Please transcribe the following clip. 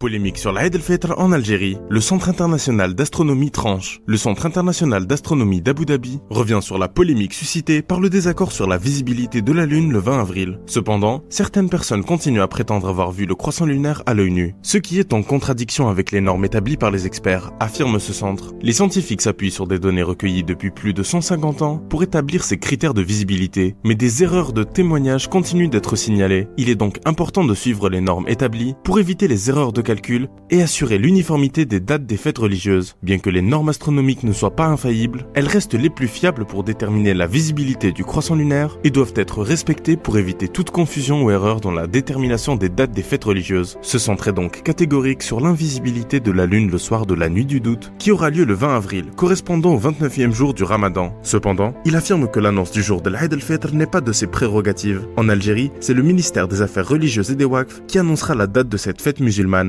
Polémique sur la el-Fitr en Algérie. Le Centre international d'astronomie tranche. Le Centre international d'astronomie d'Abu Dhabi revient sur la polémique suscitée par le désaccord sur la visibilité de la Lune le 20 avril. Cependant, certaines personnes continuent à prétendre avoir vu le croissant lunaire à l'œil nu, ce qui est en contradiction avec les normes établies par les experts, affirme ce centre. Les scientifiques s'appuient sur des données recueillies depuis plus de 150 ans pour établir ces critères de visibilité, mais des erreurs de témoignage continuent d'être signalées. Il est donc important de suivre les normes établies pour éviter les erreurs de et assurer l'uniformité des dates des fêtes religieuses. Bien que les normes astronomiques ne soient pas infaillibles, elles restent les plus fiables pour déterminer la visibilité du croissant lunaire et doivent être respectées pour éviter toute confusion ou erreur dans la détermination des dates des fêtes religieuses. Ce centre donc catégorique sur l'invisibilité de la lune le soir de la nuit du doute, qui aura lieu le 20 avril, correspondant au 29e jour du ramadan. Cependant, il affirme que l'annonce du jour de l'Aïd el-Fitr n'est pas de ses prérogatives. En Algérie, c'est le ministère des Affaires religieuses et des Waqf qui annoncera la date de cette fête musulmane.